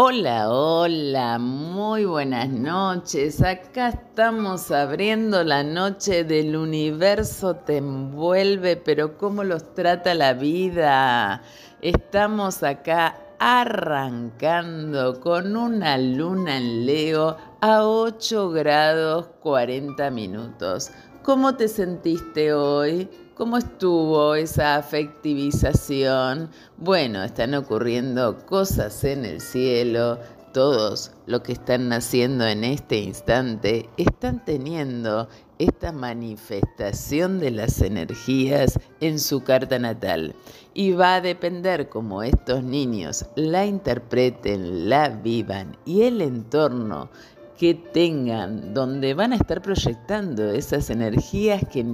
Hola, hola, muy buenas noches. Acá estamos abriendo la noche del universo te envuelve, pero ¿cómo los trata la vida? Estamos acá arrancando con una luna en Leo a 8 grados 40 minutos. ¿Cómo te sentiste hoy? ¿Cómo estuvo esa afectivización? Bueno, están ocurriendo cosas en el cielo. Todos los que están naciendo en este instante están teniendo esta manifestación de las energías en su carta natal. Y va a depender cómo estos niños la interpreten, la vivan y el entorno que tengan, donde van a estar proyectando esas energías que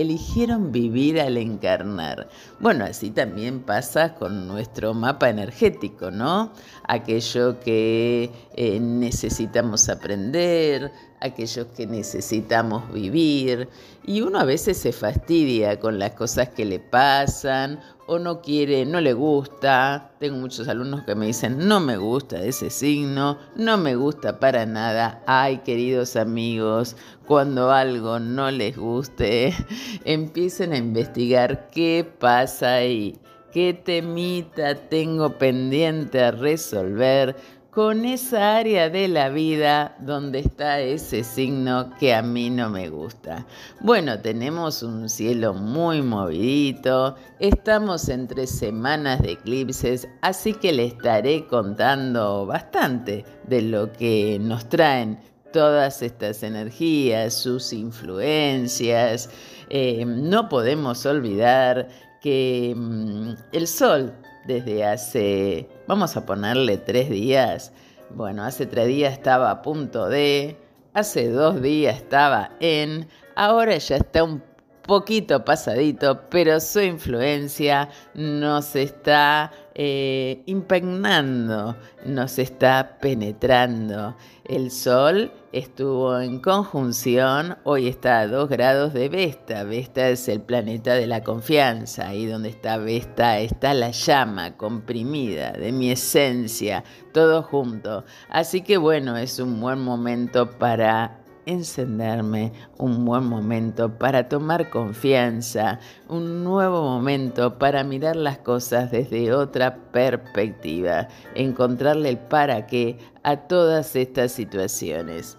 eligieron vivir al encarnar. Bueno, así también pasa con nuestro mapa energético, ¿no? Aquello que eh, necesitamos aprender, aquellos que necesitamos vivir. Y uno a veces se fastidia con las cosas que le pasan o no quiere, no le gusta. Tengo muchos alumnos que me dicen, no me gusta ese signo, no me gusta para nada. Ay, queridos amigos, cuando algo no les guste, empiecen a investigar qué pasa ahí, qué temita tengo pendiente a resolver con esa área de la vida donde está ese signo que a mí no me gusta. Bueno, tenemos un cielo muy movidito, estamos entre semanas de eclipses, así que le estaré contando bastante de lo que nos traen todas estas energías, sus influencias. Eh, no podemos olvidar que mm, el Sol desde hace, vamos a ponerle tres días, bueno, hace tres días estaba a punto de, hace dos días estaba en, ahora ya está un poquito pasadito, pero su influencia nos está eh, impregnando, nos está penetrando. El Sol estuvo en conjunción, hoy está a 2 grados de Vesta. Vesta es el planeta de la confianza, ahí donde está Vesta está la llama comprimida de mi esencia, todo junto. Así que bueno, es un buen momento para encenderme, un buen momento para tomar confianza, un nuevo momento para mirar las cosas desde otra perspectiva, encontrarle el para qué a todas estas situaciones.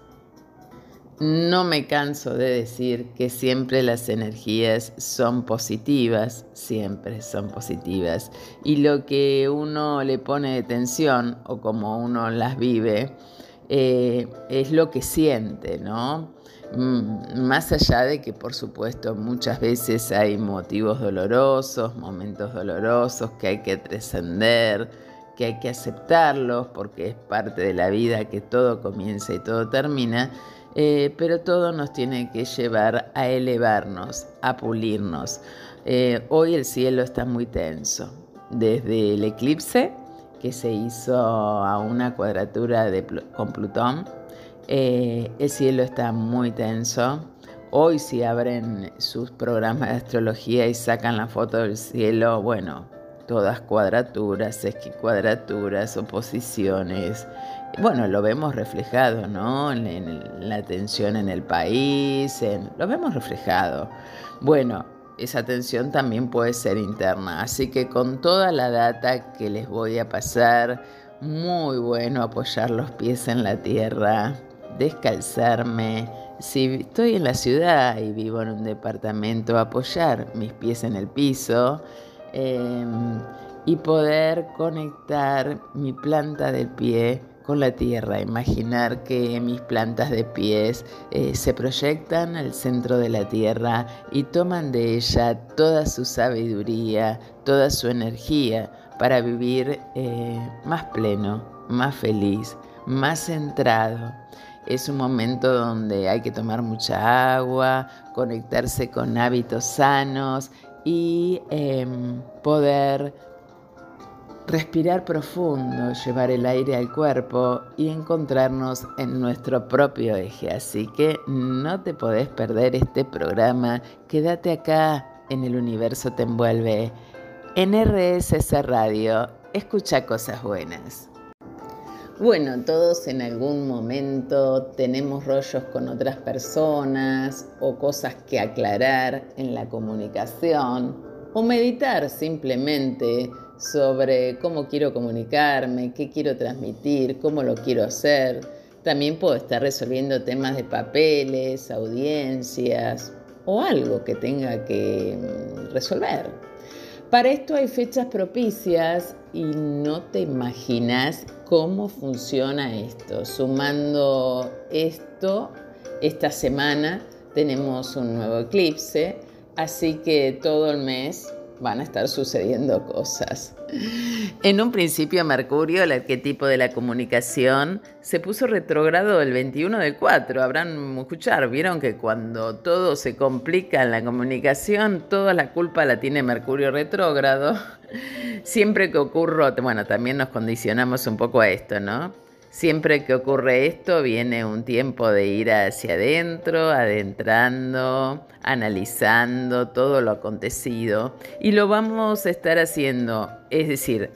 No me canso de decir que siempre las energías son positivas, siempre son positivas. Y lo que uno le pone de tensión o como uno las vive, eh, es lo que siente, ¿no? Mm, más allá de que por supuesto muchas veces hay motivos dolorosos, momentos dolorosos que hay que trascender, que hay que aceptarlos porque es parte de la vida que todo comienza y todo termina, eh, pero todo nos tiene que llevar a elevarnos, a pulirnos. Eh, hoy el cielo está muy tenso, desde el eclipse que se hizo a una cuadratura de, con Plutón. Eh, el cielo está muy tenso. Hoy si abren sus programas de astrología y sacan la foto del cielo, bueno, todas cuadraturas, esquicuadraturas, oposiciones. Bueno, lo vemos reflejado, ¿no? En, la tensión en el país, lo vemos reflejado. Bueno, esa tensión también puede ser interna. Así que con toda la data que les voy a pasar, muy bueno apoyar los pies en la tierra, descalzarme. Si estoy en la ciudad y vivo en un departamento, apoyar mis pies en el piso em, y poder conectar mi planta del pie con la tierra, imaginar que mis plantas de pies eh, se proyectan al centro de la tierra y toman de ella toda su sabiduría, toda su energía para vivir eh, más pleno, más feliz, más centrado. Es un momento donde hay que tomar mucha agua, conectarse con hábitos sanos y em, poder respirar profundo, llevar el aire al cuerpo y encontrarnos en nuestro propio eje. Así que no te podés perder este programa. Quédate acá en el universo te envuelve. En RSS Radio, escucha cosas buenas. Bueno, todos en algún momento tenemos rollos con otras personas o cosas que aclarar en la comunicación o meditar simplemente sobre cómo quiero comunicarme, qué quiero transmitir, cómo lo quiero hacer. También puedo estar resolviendo temas de papeles, audiencias o algo que tenga que mm, resolver. Para esto hay fechas propicias y no te imaginas cómo funciona esto. Sumando esto, esta semana tenemos un nuevo eclipse, así que todo el mes van a estar sucediendo cosas. En un principio Mercurio, el arquetipo de la comunicación, se puso retrógrado el 21 del 4. Habrán escuchado, vieron que cuando todo se complica en la comunicación, toda la culpa la tiene Mercurio retrógrado. Siempre que ocurre, bueno, también nos condicionamos un poco a esto, ¿no? Siempre que ocurre esto viene un tiempo de ir hacia adentro, adentrando, analizando todo lo acontecido y lo vamos a estar haciendo, es decir,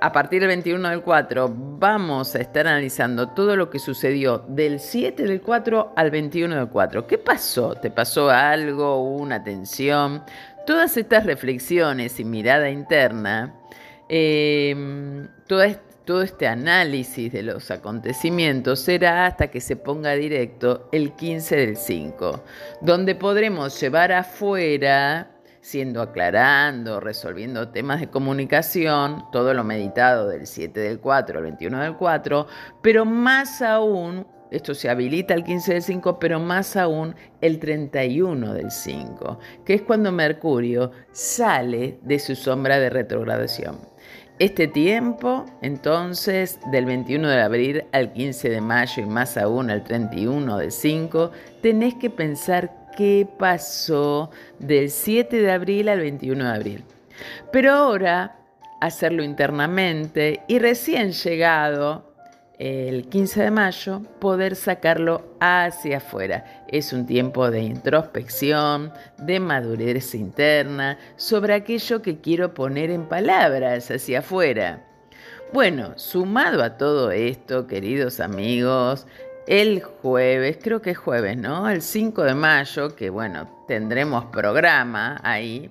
a partir del 21 del 4 vamos a estar analizando todo lo que sucedió del 7 del 4 al 21 del 4. ¿Qué pasó? ¿Te pasó algo? ¿Una tensión? Todas estas reflexiones y mirada interna, eh, toda todo este análisis de los acontecimientos será hasta que se ponga directo el 15 del 5, donde podremos llevar afuera, siendo aclarando, resolviendo temas de comunicación, todo lo meditado del 7 del 4 al 21 del 4, pero más aún, esto se habilita el 15 del 5, pero más aún el 31 del 5, que es cuando Mercurio sale de su sombra de retrogradación. Este tiempo, entonces, del 21 de abril al 15 de mayo y más aún al 31 de 5, tenés que pensar qué pasó del 7 de abril al 21 de abril. Pero ahora, hacerlo internamente y recién llegado el 15 de mayo, poder sacarlo hacia afuera. Es un tiempo de introspección, de madurez interna, sobre aquello que quiero poner en palabras hacia afuera. Bueno, sumado a todo esto, queridos amigos, el jueves, creo que es jueves, ¿no? El 5 de mayo, que bueno, tendremos programa ahí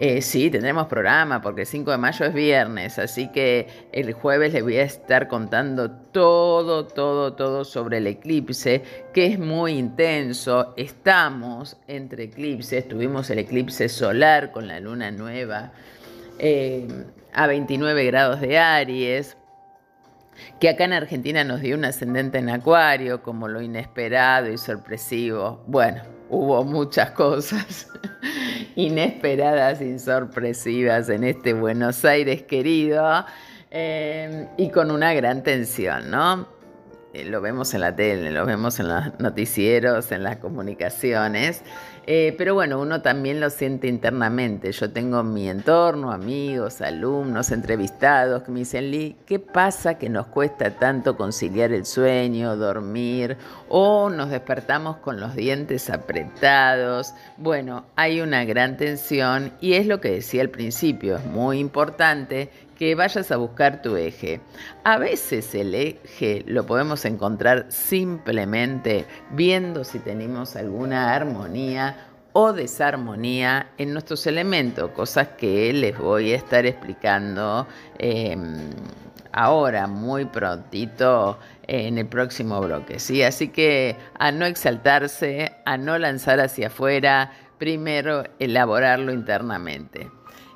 eh, sí, tendremos programa porque el 5 de mayo es viernes, así que el jueves les voy a estar contando todo, todo, todo sobre el eclipse, que es muy intenso. Estamos entre eclipses, tuvimos el eclipse solar con la luna nueva eh, a 29 grados de Aries que acá en Argentina nos dio un ascendente en Acuario, como lo inesperado y sorpresivo. Bueno, hubo muchas cosas inesperadas y sorpresivas en este Buenos Aires querido eh, y con una gran tensión, ¿no? Eh, lo vemos en la tele, lo vemos en los noticieros, en las comunicaciones, eh, pero bueno, uno también lo siente internamente. Yo tengo mi entorno, amigos, alumnos, entrevistados que me dicen, ¿qué pasa que nos cuesta tanto conciliar el sueño, dormir o nos despertamos con los dientes apretados? Bueno, hay una gran tensión y es lo que decía al principio, es muy importante que vayas a buscar tu eje. A veces el eje lo podemos encontrar simplemente viendo si tenemos alguna armonía o desarmonía en nuestros elementos, cosas que les voy a estar explicando em, ahora, muy prontito, en el próximo bloque. ¿sí? Así que a no exaltarse, a no lanzar hacia afuera, primero elaborarlo internamente.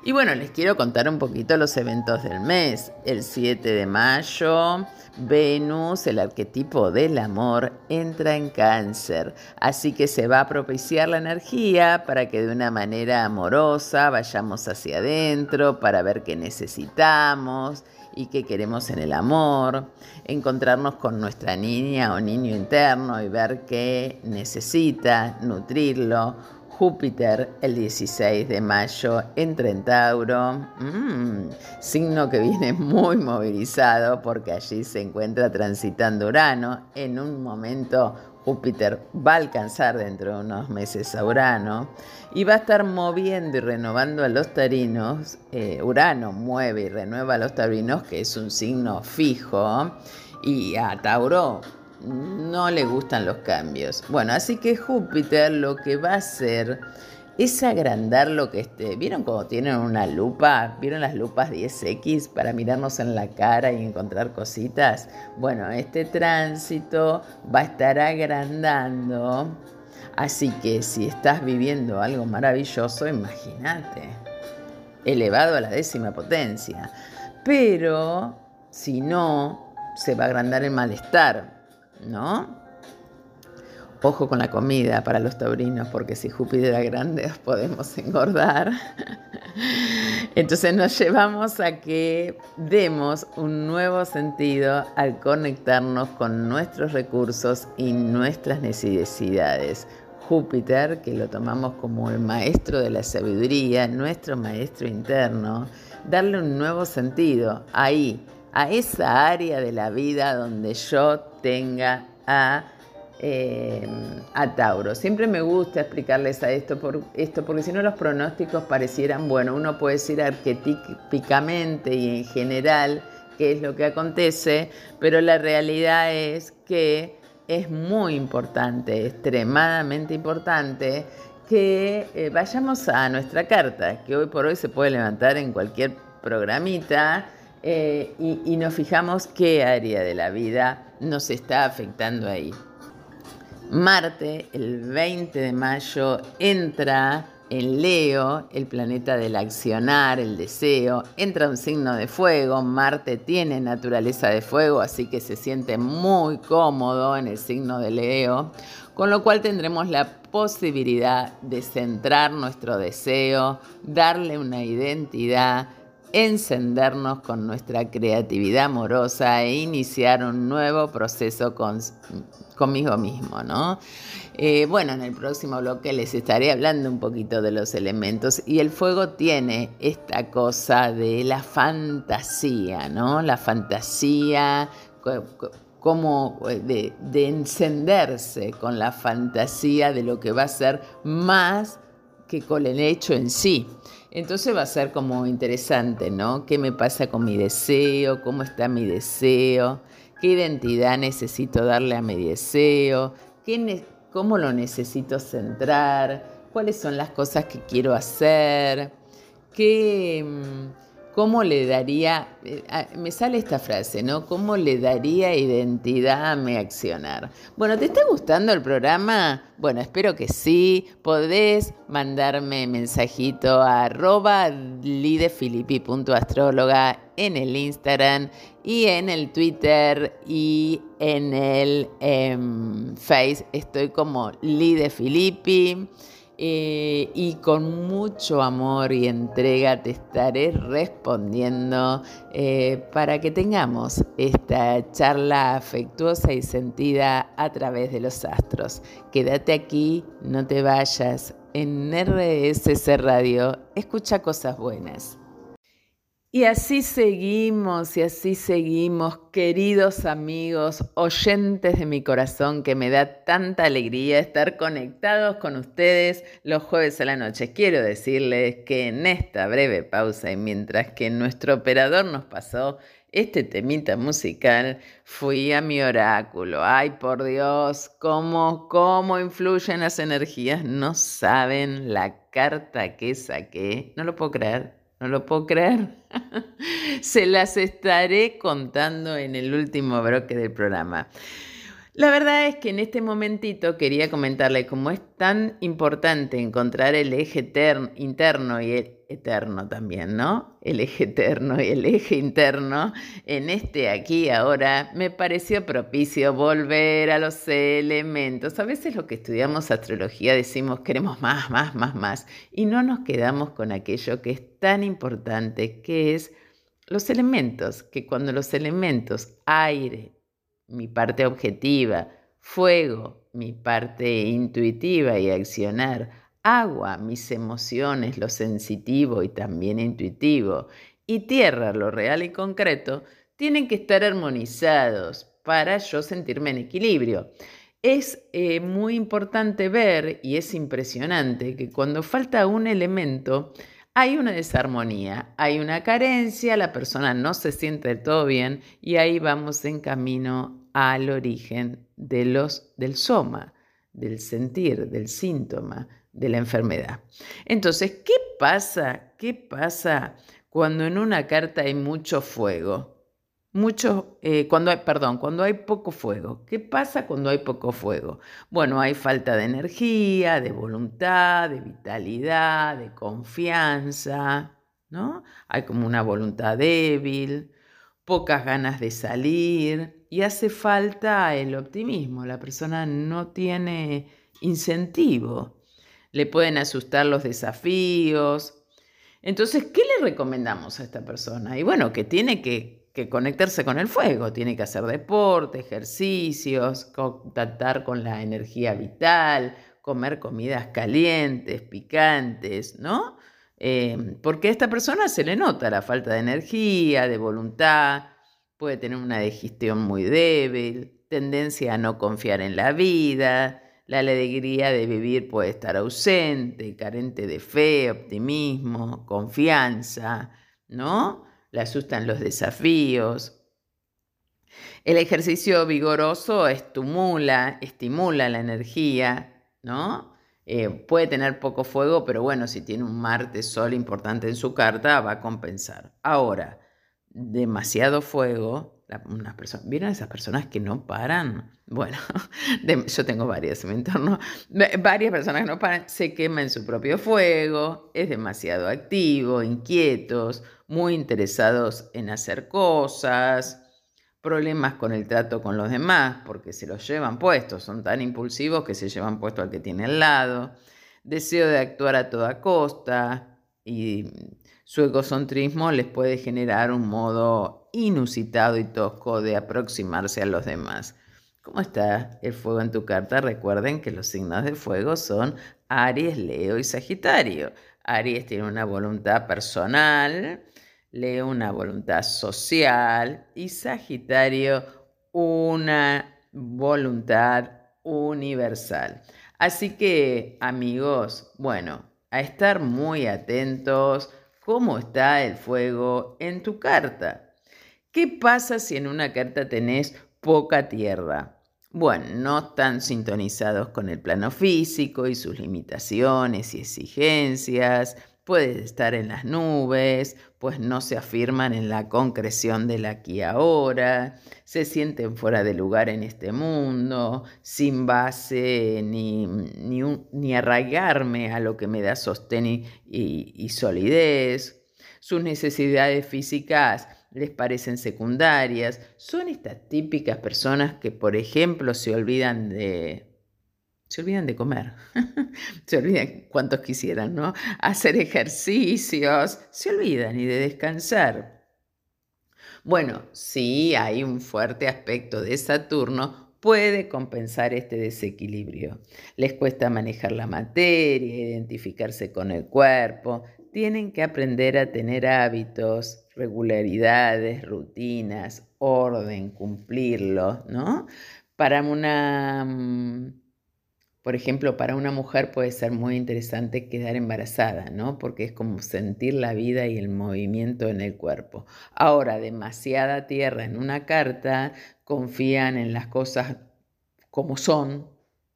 Y bueno, les quiero contar un poquito los eventos del mes. El 7 de mayo, Venus, el arquetipo del amor, entra en cáncer. Así que se va a propiciar la energía para que de una manera amorosa vayamos hacia adentro, para ver qué necesitamos y qué queremos en el amor, encontrarnos con nuestra niña o niño interno y ver qué necesita, nutrirlo Júpiter el 16 de mayo en Trentauro, mm, signo que viene muy movilizado porque allí se encuentra transitando Urano. En un momento Júpiter va a alcanzar dentro de unos meses a Urano y va a estar moviendo y renovando a los tarinos. Eh, Urano mueve y renueva a los taurinos, que es un signo fijo, y a Tauro no le gustan los cambios. Bueno, así que Júpiter lo que va a hacer es agrandar lo que esté. ¿Vieron cómo tienen una lupa? ¿Vieron las lupas 10X para mirarnos en la cara y encontrar cositas? Bueno, este tránsito va a estar agrandando. Así que si estás viviendo algo maravilloso, imagínate, elevado a la décima potencia. Pero si no, se va a agrandar el malestar, ¿no? Ojo con la comida para los taurinos, porque si Júpiter era grande podemos engordar. Entonces nos llevamos a que demos un nuevo sentido al conectarnos con nuestros recursos y nuestras necesidades. Júpiter, que lo tomamos como el maestro de la sabiduría, nuestro maestro interno, darle un nuevo sentido ahí, a esa área de la vida donde yo tenga a eh, a Tauro. Siempre me gusta explicarles a esto, por, esto porque si no los pronósticos parecieran, bueno, uno puede decir arquetípicamente y en general qué es lo que acontece, pero la realidad es que es muy importante, extremadamente importante, que eh, vayamos a nuestra carta, que hoy por hoy se puede levantar en cualquier programita. Eh, y, y nos fijamos qué área de la vida nos está afectando ahí. Marte, el 20 de mayo, entra en Leo, el planeta del accionar, el deseo, entra un signo de fuego, Marte tiene naturaleza de fuego, así que se siente muy cómodo en el signo de Leo, con lo cual tendremos la posibilidad de centrar nuestro deseo, darle una identidad, encendernos con nuestra creatividad amorosa e iniciar un nuevo proceso con, conmigo mismo, ¿no? Eh, bueno, en el próximo bloque les estaré hablando un poquito de los elementos y el fuego tiene esta cosa de la fantasía, ¿no? La fantasía, como de, de encenderse con la fantasía de lo que va a ser más que con el hecho en sí. Entonces va a ser como interesante, ¿no? ¿Qué me pasa con mi deseo? ¿Cómo está mi deseo? qué identidad necesito darle a mi deseo, cómo lo necesito centrar, cuáles son las cosas que quiero hacer, qué, mm, ¿Cómo le daría, eh, me sale esta frase, ¿no? ¿Cómo le daría identidad a mi accionar? Bueno, ¿te está gustando el programa? Bueno, espero que sí. Podés mandarme mensajito a arroba lidefilippi.astróloga en el Instagram y en el Twitter y en el em, Face. Estoy como lidefilippi. Eh, y con mucho amor y entrega te estaré respondiendo eh, para que tengamos esta charla afectuosa y sentida a través de los astros. Quédate aquí, no te vayas. En RSC Radio, escucha cosas buenas. Y así seguimos y así seguimos, queridos amigos, oyentes de mi corazón, que me da tanta alegría estar conectados con ustedes los jueves a la noche. Quiero decirles que en esta breve pausa y mientras que nuestro operador nos pasó este temita musical, fui a mi oráculo. Ay, por Dios, cómo, cómo influyen las energías. No saben la carta que saqué. No lo puedo creer. No lo puedo creer. Se las estaré contando en el último bloque del programa. La verdad es que en este momentito quería comentarle cómo es tan importante encontrar el eje interno y el eterno también, ¿no? El eje eterno y el eje interno en este aquí ahora me pareció propicio volver a los elementos. A veces lo que estudiamos astrología decimos queremos más, más, más, más y no nos quedamos con aquello que es tan importante, que es los elementos, que cuando los elementos aire, mi parte objetiva, fuego, mi parte intuitiva y accionar, agua, mis emociones, lo sensitivo y también intuitivo, y tierra, lo real y concreto, tienen que estar armonizados para yo sentirme en equilibrio. es eh, muy importante ver, y es impresionante, que cuando falta un elemento, hay una desarmonía, hay una carencia, la persona no se siente del todo bien y ahí vamos en camino al origen de los, del soma, del sentir, del síntoma, de la enfermedad. Entonces, ¿qué pasa? ¿Qué pasa cuando en una carta hay mucho fuego? Mucho, eh, cuando hay, perdón, cuando hay poco fuego. ¿Qué pasa cuando hay poco fuego? Bueno, hay falta de energía, de voluntad, de vitalidad, de confianza, ¿no? Hay como una voluntad débil, pocas ganas de salir y hace falta el optimismo. La persona no tiene incentivo. Le pueden asustar los desafíos. Entonces, ¿qué le recomendamos a esta persona? Y bueno, que tiene que que conectarse con el fuego, tiene que hacer deporte, ejercicios, contactar con la energía vital, comer comidas calientes, picantes, ¿no? Eh, porque a esta persona se le nota la falta de energía, de voluntad, puede tener una digestión muy débil, tendencia a no confiar en la vida, la alegría de vivir puede estar ausente, carente de fe, optimismo, confianza, ¿no? Le asustan los desafíos. El ejercicio vigoroso estimula, estimula la energía, ¿no? Eh, puede tener poco fuego, pero bueno, si tiene un Marte Sol importante en su carta, va a compensar. Ahora, demasiado fuego, unas personas, ¿vieron esas personas que no paran? Bueno, yo tengo varias en mi entorno, varias personas que no paran, se queman en su propio fuego, es demasiado activo, inquietos, muy interesados en hacer cosas, problemas con el trato con los demás, porque se los llevan puestos, son tan impulsivos que se llevan puesto al que tiene al lado, deseo de actuar a toda costa y su egocentrismo les puede generar un modo inusitado y tosco de aproximarse a los demás. ¿Cómo está el fuego en tu carta? Recuerden que los signos de fuego son Aries, Leo y Sagitario. Aries tiene una voluntad personal, Leo una voluntad social y Sagitario una voluntad universal. Así que amigos, bueno, a estar muy atentos cómo está el fuego en tu carta. ¿Qué pasa si en una carta tenés poca tierra? Bueno, no están sintonizados con el plano físico y sus limitaciones y exigencias puede estar en las nubes, pues no se afirman en la concreción del aquí ahora, se sienten fuera de lugar en este mundo, sin base ni, ni, arraigarme a lo que me da sostén y, y solidez. Sus necesidades físicas les parecen secundarias. Son estas típicas personas que, por ejemplo, se olvidan de se olvidan de comer, se olvidan cuantos quisieran, ¿no? Hacer ejercicios, se olvidan y de descansar. Bueno, sí hay un fuerte aspecto de Saturno, puede compensar este desequilibrio. Les cuesta manejar la materia, identificarse con el cuerpo, tienen que aprender a tener hábitos, regularidades, rutinas, orden, cumplirlo, ¿no? Para una mm, por ejemplo, para una mujer puede ser muy interesante quedar embarazada, ¿no? Porque es como sentir la vida y el movimiento en el cuerpo. Ahora, demasiada tierra en una carta, confían en las cosas como son,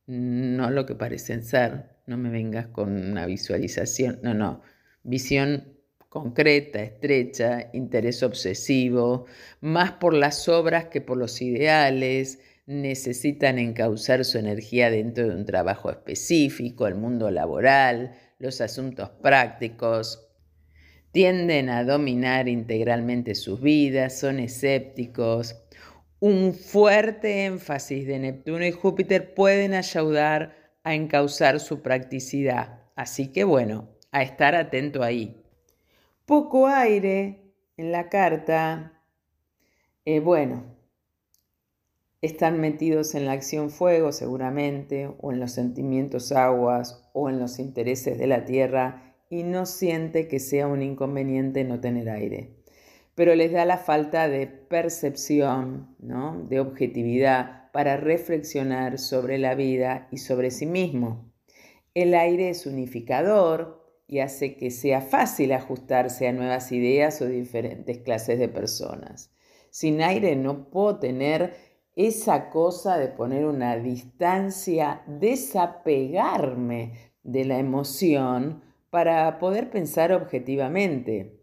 no lo que parecen ser. No me vengas con una visualización, no, no. Visión concreta, estrecha, interés obsesivo, más por las obras que por los ideales, necesitan encauzar su energía dentro de un trabajo específico, el mundo laboral, los asuntos prácticos, tienden a dominar integralmente sus vidas, son escépticos. Un fuerte énfasis de Neptuno y Júpiter pueden ayudar a encauzar su practicidad. Así que bueno, a estar atento ahí. Poco aire en la carta. Eh, bueno, están metidos en la acción fuego seguramente, o en los sentimientos aguas, o en los intereses de la tierra, y no siente que sea un inconveniente no tener aire. Pero les da la falta de percepción, ¿no? de objetividad para reflexionar sobre la vida y sobre sí mismo. El aire es unificador y hace que sea fácil ajustarse a nuevas ideas o diferentes clases de personas. Sin aire no puedo tener esa cosa de poner una distancia, desapegarme de la emoción para poder pensar objetivamente.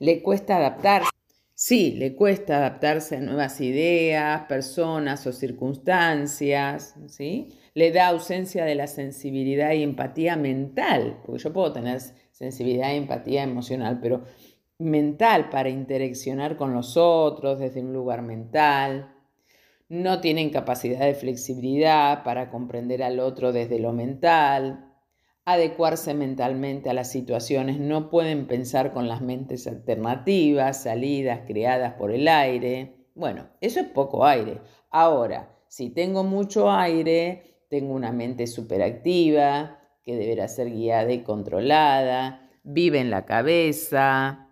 Le cuesta adaptarse. Sí, le cuesta adaptarse a nuevas ideas, personas o circunstancias, ¿sí? Le da ausencia de la sensibilidad y empatía mental, porque yo puedo tener sensibilidad y empatía emocional, pero mental para interaccionar con los otros desde un lugar mental. No tienen capacidad de flexibilidad para comprender al otro desde lo mental, adecuarse mentalmente a las situaciones, no pueden pensar con las mentes alternativas, salidas creadas por el aire. Bueno, eso es poco aire. Ahora, si tengo mucho aire, tengo una mente superactiva que deberá ser guiada y controlada, vive en la cabeza,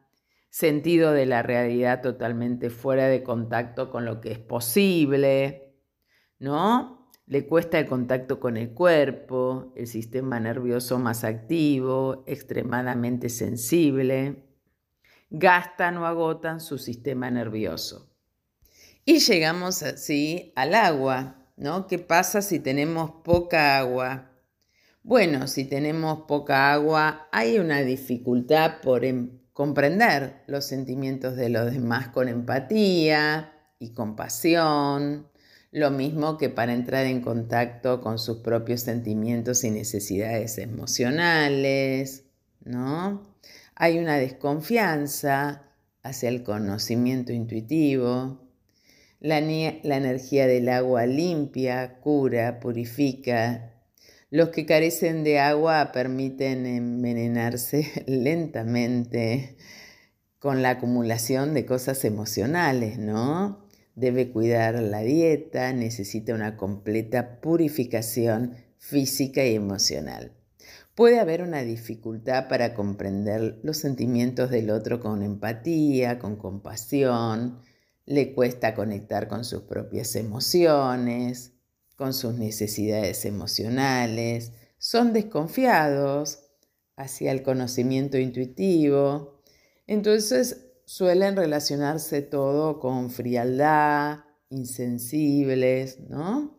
sentido de la realidad totalmente fuera de contacto con lo que es posible, ¿no? Le cuesta el contacto con el cuerpo, el sistema nervioso más activo, extremadamente sensible, gastan o agotan su sistema nervioso. Y llegamos así al agua, ¿no? ¿Qué pasa si tenemos poca agua? Bueno, si tenemos poca agua hay una dificultad por, em, comprender los sentimientos de los demás con empatía y compasión, lo mismo que para entrar en contacto con sus propios sentimientos y necesidades emocionales, ¿no? Hay una desconfianza hacia el conocimiento intuitivo. La, la energía del agua limpia, cura, purifica los que carecen de agua permiten envenenarse lentamente con la acumulación de cosas emocionales, ¿no? Debe cuidar la dieta, necesita una completa purificación física y emocional. Puede haber una dificultad para comprender los sentimientos del otro con empatía, con compasión, le cuesta conectar con sus propias emociones, con sus necesidades emocionales, son desconfiados hacia el conocimiento intuitivo, entonces suelen relacionarse todo con frialdad, insensibles, ¿no?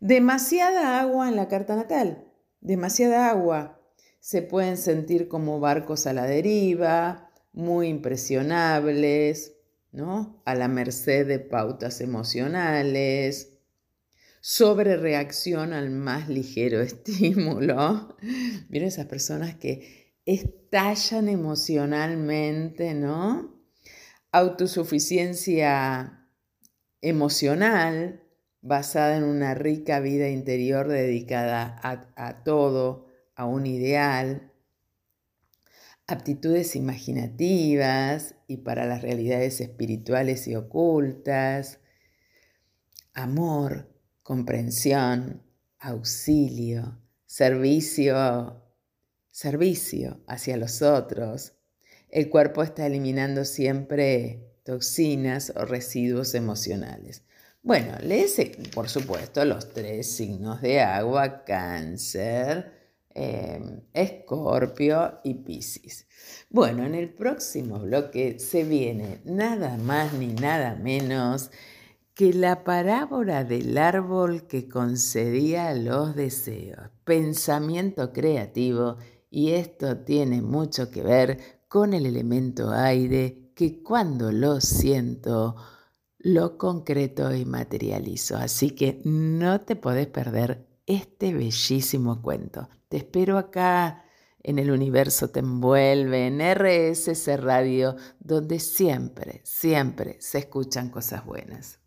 Demasiada agua en la carta natal, demasiada agua. Se pueden sentir como barcos a la deriva, muy impresionables, ¿no? A la merced de pautas emocionales, sobre reacción al más ligero estímulo. Miren esas personas que estallan emocionalmente, ¿no? Autosuficiencia emocional basada en una rica vida interior dedicada a, a todo, a un ideal, aptitudes imaginativas y para las realidades espirituales y ocultas, amor, comprensión, auxilio, servicio, servicio hacia los otros. El cuerpo está eliminando siempre toxinas o residuos emocionales. Bueno, lees, por supuesto, los tres signos de agua, cáncer, em, escorpio y piscis. Bueno, en el próximo bloque se viene nada más ni nada menos que la parábola del árbol que concedía los deseos, pensamiento creativo, y esto tiene mucho que ver con el elemento aire que cuando lo siento, lo concreto y materializo. Así que no te podés perder este bellísimo cuento. Te espero acá en el universo te envuelve, en RSS Radio, donde siempre, siempre se escuchan cosas buenas.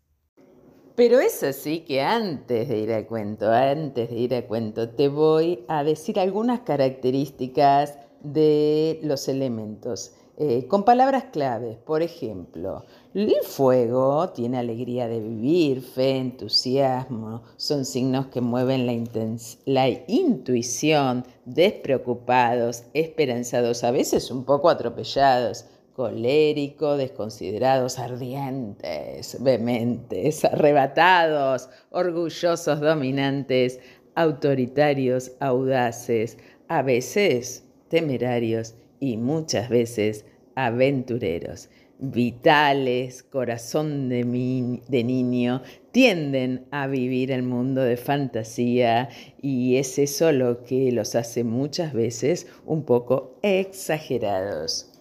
Pero es así que antes de ir al cuento, antes de ir al cuento, te voy a decir algunas características de los elementos. Eh, con palabras claves, por ejemplo, el fuego tiene alegría de vivir, fe, entusiasmo, son signos que mueven la intuición, despreocupados, esperanzados, a veces un poco atropellados, colérico, desconsiderados, ardientes, vehementes, arrebatados, orgullosos, dominantes, autoritarios, audaces, a veces temerarios y muchas veces aventureros. Vitales, corazón de, de niño, tienden a vivir el mundo de fantasía y es eso lo que los hace muchas veces un poco exagerados.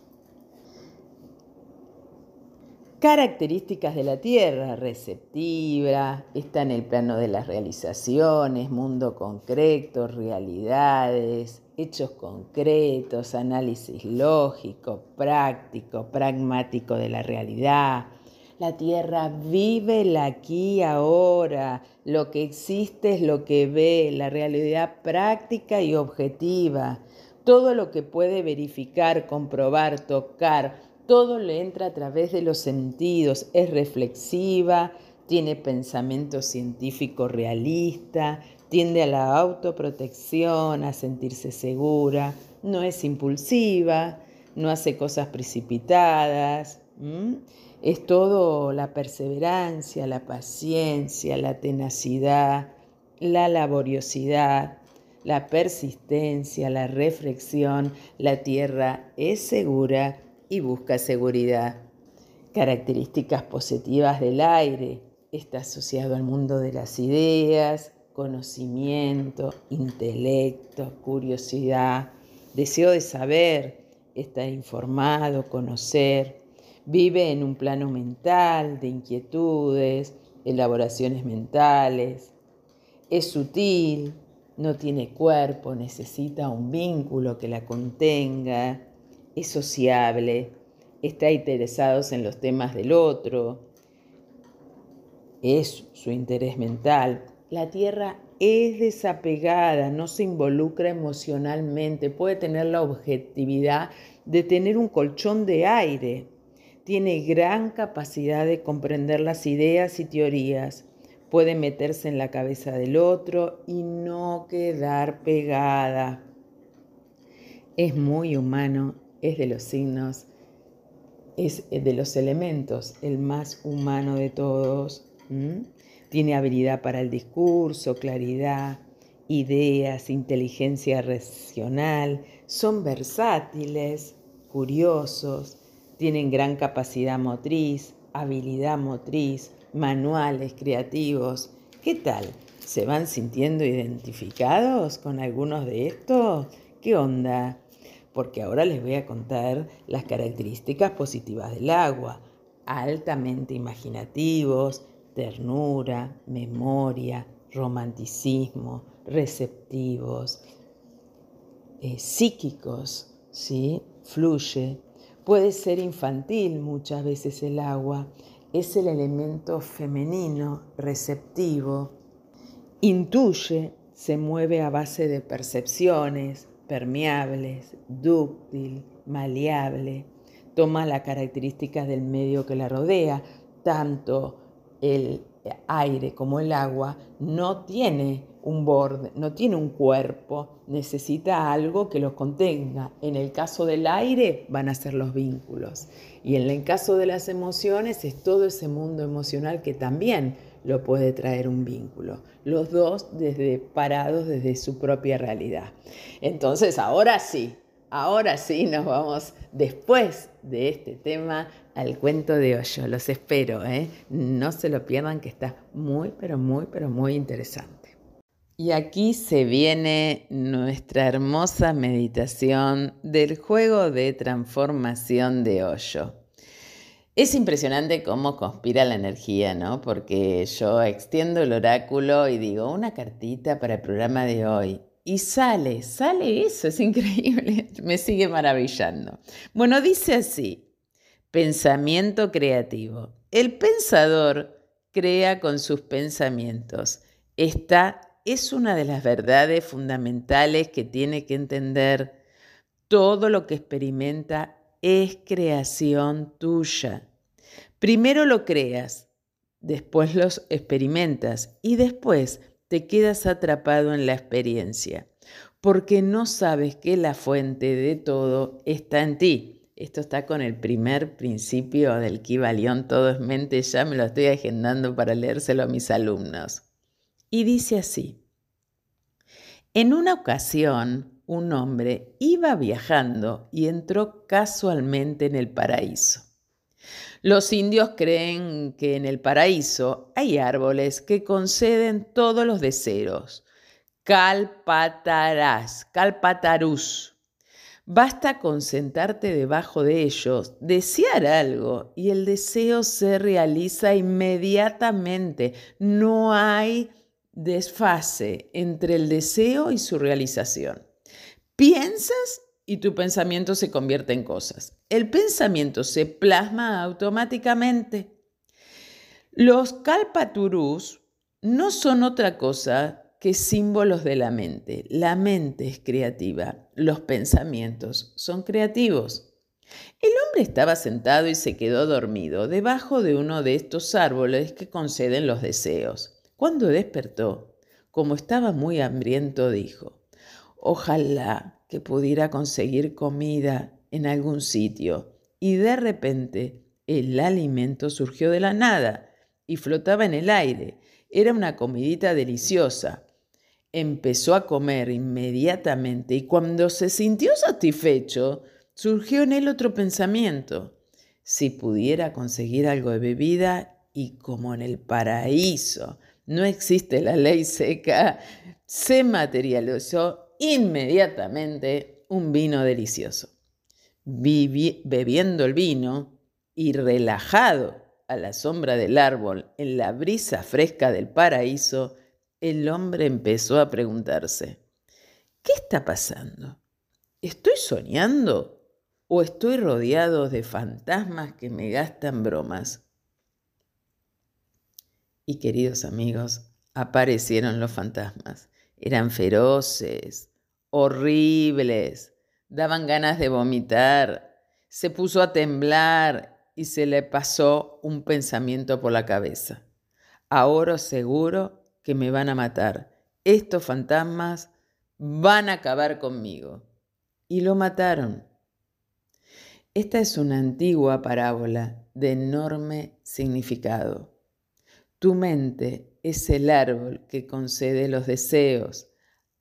Características de la Tierra, receptiva, está en el plano de las realizaciones, mundo concreto, realidades, hechos concretos, análisis lógico, práctico, pragmático de la realidad. La Tierra vive el aquí ahora, lo que existe es lo que ve, la realidad práctica y objetiva, todo lo que puede verificar, comprobar, tocar, todo le entra a través de los sentidos, es reflexiva, tiene pensamiento científico realista, tiende a la autoprotección, a sentirse segura, no es impulsiva, no hace cosas precipitadas. Es todo la perseverancia, la paciencia, la tenacidad, la laboriosidad, la persistencia, la reflexión. La tierra es segura y busca seguridad. Características positivas del aire. Está asociado al mundo de las ideas, conocimiento, intelecto, curiosidad, deseo de saber, estar informado, conocer. Vive en un plano mental de inquietudes, elaboraciones mentales. Es sutil, no tiene cuerpo, necesita un vínculo que la contenga es sociable, está interesado en los temas del otro, es su interés mental. La Tierra es desapegada, no se involucra emocionalmente, puede tener la objetividad de tener un colchón de aire, tiene gran capacidad de comprender las ideas y teorías, puede meterse en la cabeza del otro y no quedar pegada. Es muy humano es de los signos, es de los elementos, el más humano de todos. Tiene habilidad para el discurso, claridad, ideas, inteligencia racional, son versátiles, curiosos, tienen gran capacidad motriz, habilidad motriz, manuales, creativos. ¿Qué tal? ¿Se van sintiendo identificados con algunos de estos? ¿Qué onda? Porque ahora les voy a contar las características positivas del agua. Altamente imaginativos, ternura, memoria, romanticismo, receptivos, eh, psíquicos, ¿sí? fluye. Puede ser infantil muchas veces el agua, es el elemento femenino, receptivo, intuye, se mueve a base de percepciones, permeables, dúctil, maleable, toma las características del medio que la rodea, tanto el aire como el agua no tiene un borde, no tiene un cuerpo, necesita algo que los contenga. En el caso del aire van a ser los vínculos y en el caso de las emociones es todo ese mundo emocional que también lo puede traer un vínculo. Los dos desde parados desde su propia realidad. Entonces, ahora sí, ahora sí nos vamos después de este tema al cuento de hoyo. Los espero, ¿eh? no se lo pierdan que está muy, pero muy, pero muy interesante. Y aquí se viene nuestra hermosa meditación del juego de transformación de hoyo. Es impresionante cómo conspira la energía, ¿no? Porque yo extiendo el oráculo y digo una cartita para el programa de hoy. Y sale, sale eso, es increíble, me sigue maravillando. Bueno, dice así, pensamiento creativo. El pensador crea con sus pensamientos. Esta es una de las verdades fundamentales que tiene que entender. Todo lo que experimenta es creación tuya. Primero lo creas, después los experimentas y después te quedas atrapado en la experiencia, porque no sabes que la fuente de todo está en ti. Esto está con el primer principio del Kibalión, todo es mente, ya me lo estoy agendando para leérselo a mis alumnos. Y dice así, en una ocasión un hombre iba viajando y entró casualmente en el paraíso. Los indios creen que en el paraíso hay árboles que conceden todos los deseos. Calpatarás, calpatarús. Basta con sentarte debajo de ellos, desear algo y el deseo se realiza inmediatamente. No hay desfase entre el deseo y su realización. Piensas y tu pensamiento se convierte en cosas. El pensamiento se plasma automáticamente. Los kalpaturus no son otra cosa que símbolos de la mente. La mente es creativa, los pensamientos son creativos. El hombre estaba sentado y se quedó dormido debajo de uno de estos árboles que conceden los deseos. Cuando despertó, como estaba muy hambriento, dijo, Ojalá que pudiera conseguir comida en algún sitio. Y de repente el alimento surgió de la nada y flotaba en el aire. Era una comidita deliciosa. Empezó a comer inmediatamente y cuando se sintió satisfecho, surgió en él otro pensamiento. Si pudiera conseguir algo de bebida y como en el paraíso no existe la ley seca, se materializó inmediatamente un vino delicioso. bebiendo el vino y relajado a la sombra del árbol en la brisa fresca del paraíso, el hombre empezó a preguntarse, ¿qué está pasando? ¿Estoy soñando o estoy rodeado de fantasmas que me gastan bromas? Y queridos amigos, aparecieron los fantasmas eran feroces, horribles, daban ganas de vomitar. Se puso a temblar y se le pasó un pensamiento por la cabeza. Ahora seguro que me van a matar. Estos fantasmas van a acabar conmigo. Y lo mataron. Esta es una antigua parábola de enorme significado. Tu mente es el árbol que concede los deseos,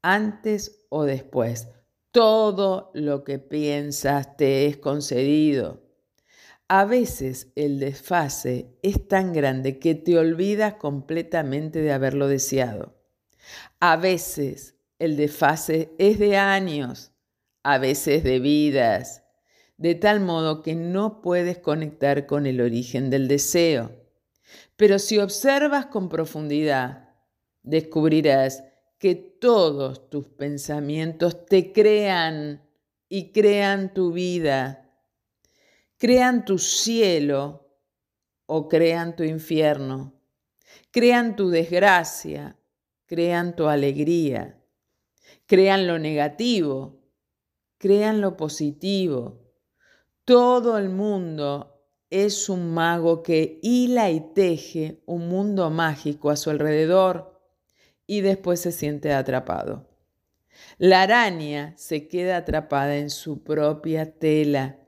antes o después. Todo lo que piensas te es concedido. A veces el desfase es tan grande que te olvidas completamente de haberlo deseado. A veces el desfase es de años, a veces de vidas, de tal modo que no puedes conectar con el origen del deseo. Pero si observas con profundidad, descubrirás que todos tus pensamientos te crean y crean tu vida, crean tu cielo o crean tu infierno, crean tu desgracia, crean tu alegría, crean lo negativo, crean lo positivo. Todo el mundo es un mago que hila y teje un mundo mágico a su alrededor y después se siente atrapado. La araña se queda atrapada en su propia tela.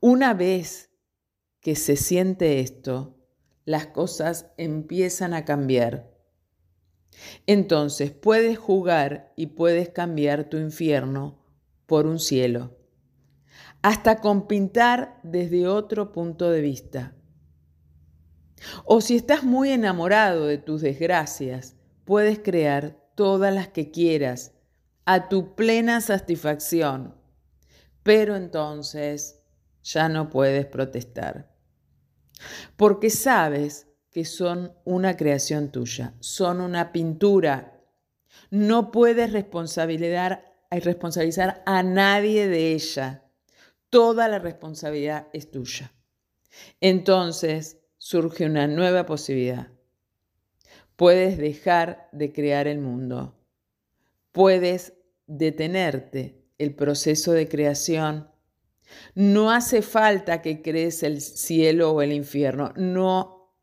Una vez que se siente esto, las cosas empiezan a cambiar. Entonces puedes jugar y puedes cambiar tu infierno por un cielo hasta con pintar desde otro punto de vista. O si estás muy enamorado de tus desgracias, puedes crear todas las que quieras a tu plena satisfacción, pero entonces ya no puedes protestar, porque sabes que son una creación tuya, son una pintura. No puedes responsabilizar, responsabilizar a nadie de ella toda la responsabilidad es tuya. Entonces surge una nueva posibilidad. Puedes dejar de crear el mundo. Puedes detenerte el proceso de creación. No hace falta que crees el cielo o el infierno. No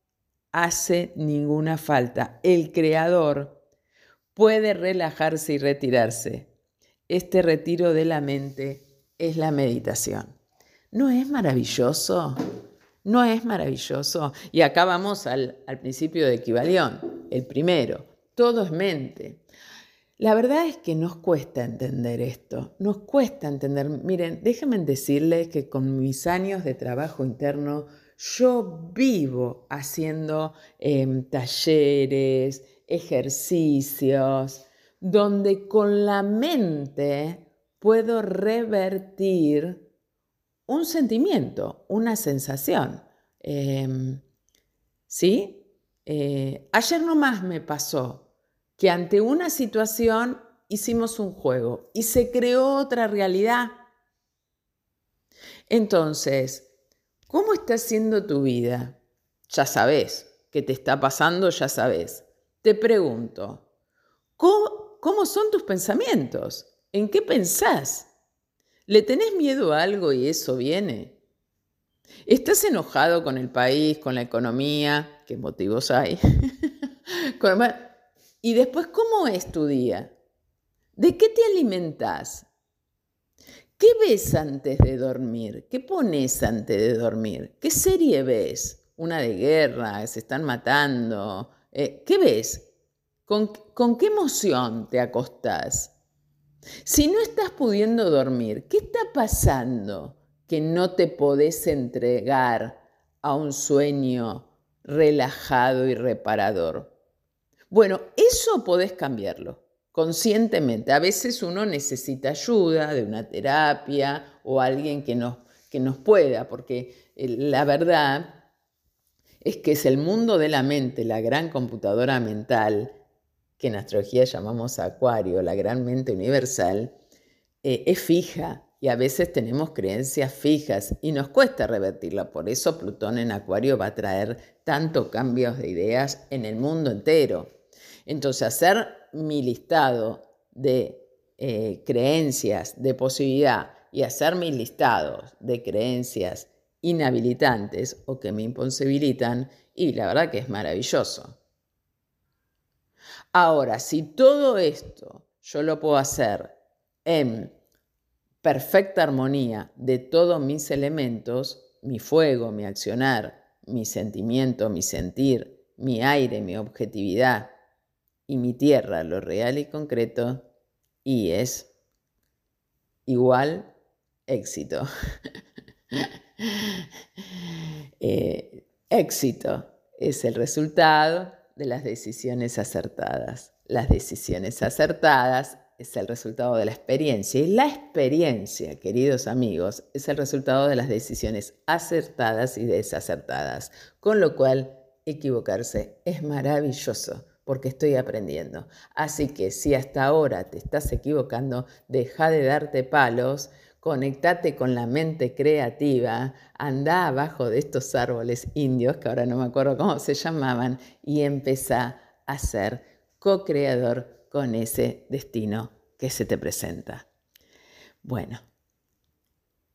hace ninguna falta. El creador puede relajarse y retirarse. Este retiro de la mente es la meditación. ¿No es maravilloso? ¿No es maravilloso? Y acá vamos al, al principio de equivalión, el primero. Todo es mente. La verdad es que nos cuesta entender esto, nos cuesta entender. Miren, déjenme decirles que con mis años de trabajo interno, yo vivo haciendo em, talleres, ejercicios, donde con la mente puedo revertir un sentimiento, una sensación. Em, ¿Sí? Eh, ayer nomás me pasó que ante una situación hicimos un juego y se creó otra realidad. Entonces, ¿cómo está siendo tu vida? Ya sabes, ¿qué te está pasando? Ya sabes. Te pregunto, ¿cómo, cómo son tus pensamientos? ¿En qué pensás? ¿Le tenés miedo a algo y eso viene? ¿Estás enojado con el país, con la economía? ¿Qué motivos hay? y después, ¿cómo es tu día? ¿De qué te alimentas? ¿Qué ves antes de dormir? ¿Qué pones antes de dormir? ¿Qué serie ves? Una de guerra, se están matando. Eh, ¿Qué ves? ¿Con, ¿Con qué emoción te acostás? Si no estás pudiendo dormir, ¿qué está pasando que no te podés entregar a un sueño relajado y reparador? Bueno, eso podés cambiarlo conscientemente. A veces uno necesita ayuda de una terapia o alguien que nos, que nos pueda, porque eh, la verdad es que es el mundo de la mente, la gran computadora mental, que en astrología llamamos acuario, la gran mente universal, eh, es fija y a veces tenemos creencias fijas y nos cuesta revertirla. Por eso Plutón en acuario va a traer tantos cambios de ideas en el mundo entero. Entonces, hacer mi listado de eh, creencias de posibilidad y hacer mis listados de creencias inhabilitantes o que me imposibilitan, y la verdad que es maravilloso. Ahora, si todo esto yo lo puedo hacer en perfecta armonía de todos mis elementos, mi fuego, mi accionar, mi sentimiento, mi sentir, mi aire, mi objetividad y mi tierra, lo real y concreto, y es igual éxito. Eh, éxito es el resultado de las decisiones acertadas. Las decisiones acertadas es el resultado de la experiencia y la experiencia, queridos amigos, es el resultado de las decisiones acertadas y desacertadas, con lo cual equivocarse es maravilloso porque estoy aprendiendo. Así que si hasta ahora te estás equivocando, deja de darte palos, conectate con la mente creativa, anda abajo de estos árboles indios, que ahora no me acuerdo cómo se llamaban, y empieza a ser co-creador con ese destino que se te presenta. Bueno,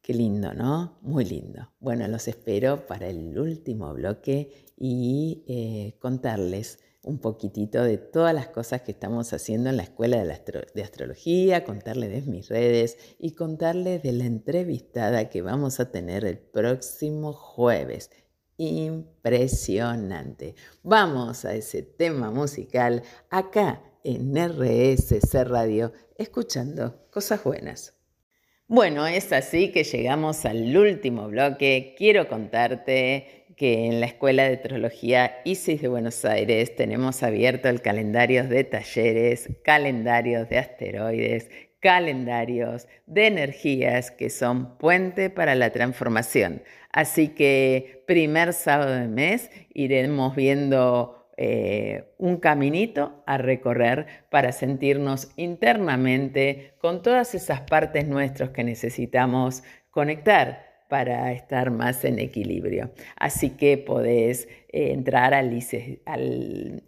qué lindo, ¿no? Muy lindo. Bueno, los espero para el último bloque y eh, contarles un poquitito de todas las cosas que estamos haciendo en la Escuela de, Astrología, contarles de mis redes y contarles de la entrevistada que vamos a tener el próximo jueves. Impresionante. Vamos a ese tema musical acá en RSC Radio, escuchando cosas buenas. Bueno, es así que llegamos al último bloque. Quiero contarte que en la Escuela de Astrología ISIS de Buenos Aires tenemos abierto el calendario de talleres, calendarios de asteroides, calendarios de energías que son puente para la transformación. Así que primer sábado de mes iremos viendo eh, un caminito a recorrer para sentirnos internamente con todas esas partes nuestras que necesitamos conectar para estar más en equilibrio. Así que podés eh, entrar al,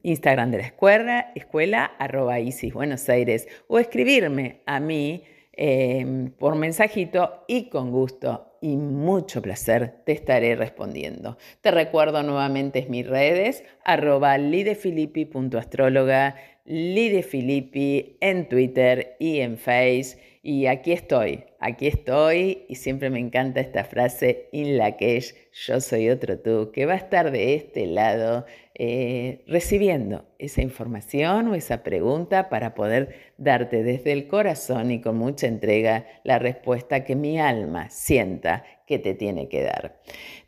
Instagram de la escuela, escuela arroba Isis Buenos Aires, o escribirme a mí em, por mensajito y con gusto y mucho placer te estaré respondiendo. Te recuerdo nuevamente mis redes, arroba lidefilippi.astróloga, Lide Filippi en Twitter y en Face. Y aquí estoy, aquí estoy y siempre me encanta esta frase, in la que yo soy otro tú, que va a estar de este lado eh, recibiendo esa información o esa pregunta para poder darte desde el corazón y con mucha entrega la respuesta que mi alma sienta que te tiene que dar.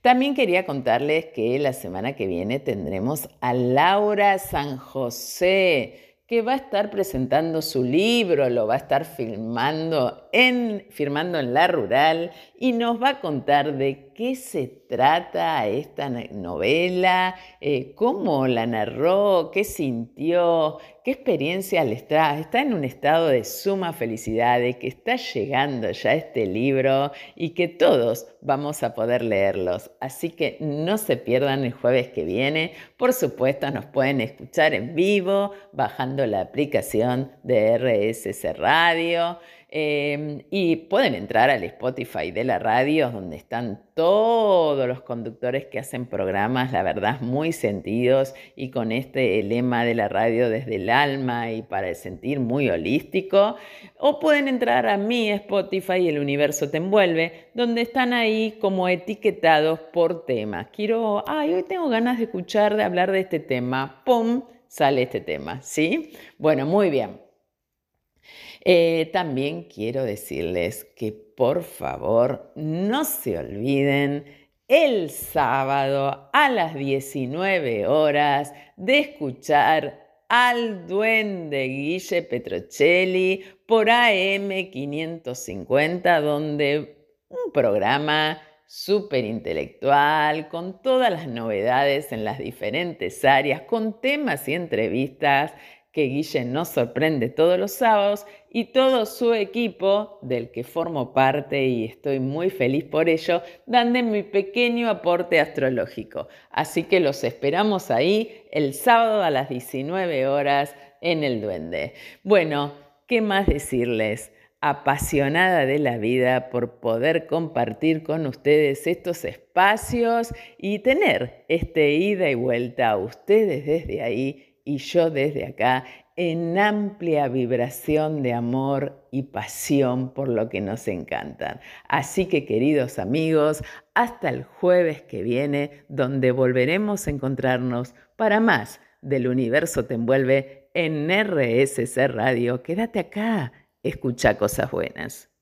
También quería contarles que la semana que viene tendremos a Laura San José que va a estar presentando su libro, lo va a estar filmando en, firmando en La Rural y nos va a contar de qué se trata esta novela, eh, cómo la narró, qué sintió, qué experiencia le está. Está en un estado de suma felicidad de que está llegando ya este libro y que todos vamos a poder leerlos. Así que no se pierdan el jueves que viene. Por supuesto, nos pueden escuchar en vivo bajando la aplicación de RSS Radio. Em, y pueden entrar al Spotify de la radio, donde están todos los conductores que hacen programas, la verdad, muy sentidos y con este lema de la radio desde el alma y para el sentir muy holístico. O pueden entrar a mi Spotify, El Universo Te Envuelve, donde están ahí como etiquetados por temas. Quiero, ay, hoy tengo ganas de escuchar, de hablar de este tema. ¡Pum! Sale este tema, ¿sí? Bueno, muy bien. Eh, también quiero decirles que por favor no se olviden el sábado a las 19 horas de escuchar al duende Guille Petrocelli por AM550, donde un programa súper intelectual, con todas las novedades en las diferentes áreas, con temas y entrevistas que Guille nos sorprende todos los sábados y todo su equipo, del que formo parte y estoy muy feliz por ello, dando mi pequeño aporte astrológico. Así que los esperamos ahí el sábado a las 19 horas en el Duende. Bueno, ¿qué más decirles? Apasionada de la vida por poder compartir con ustedes estos espacios y tener este ida y vuelta ustedes desde ahí y yo desde acá en amplia vibración de amor y pasión por lo que nos encantan. Así que queridos amigos, hasta el jueves que viene, donde volveremos a encontrarnos para más del universo te envuelve en RSC Radio. Quédate acá, escucha cosas buenas.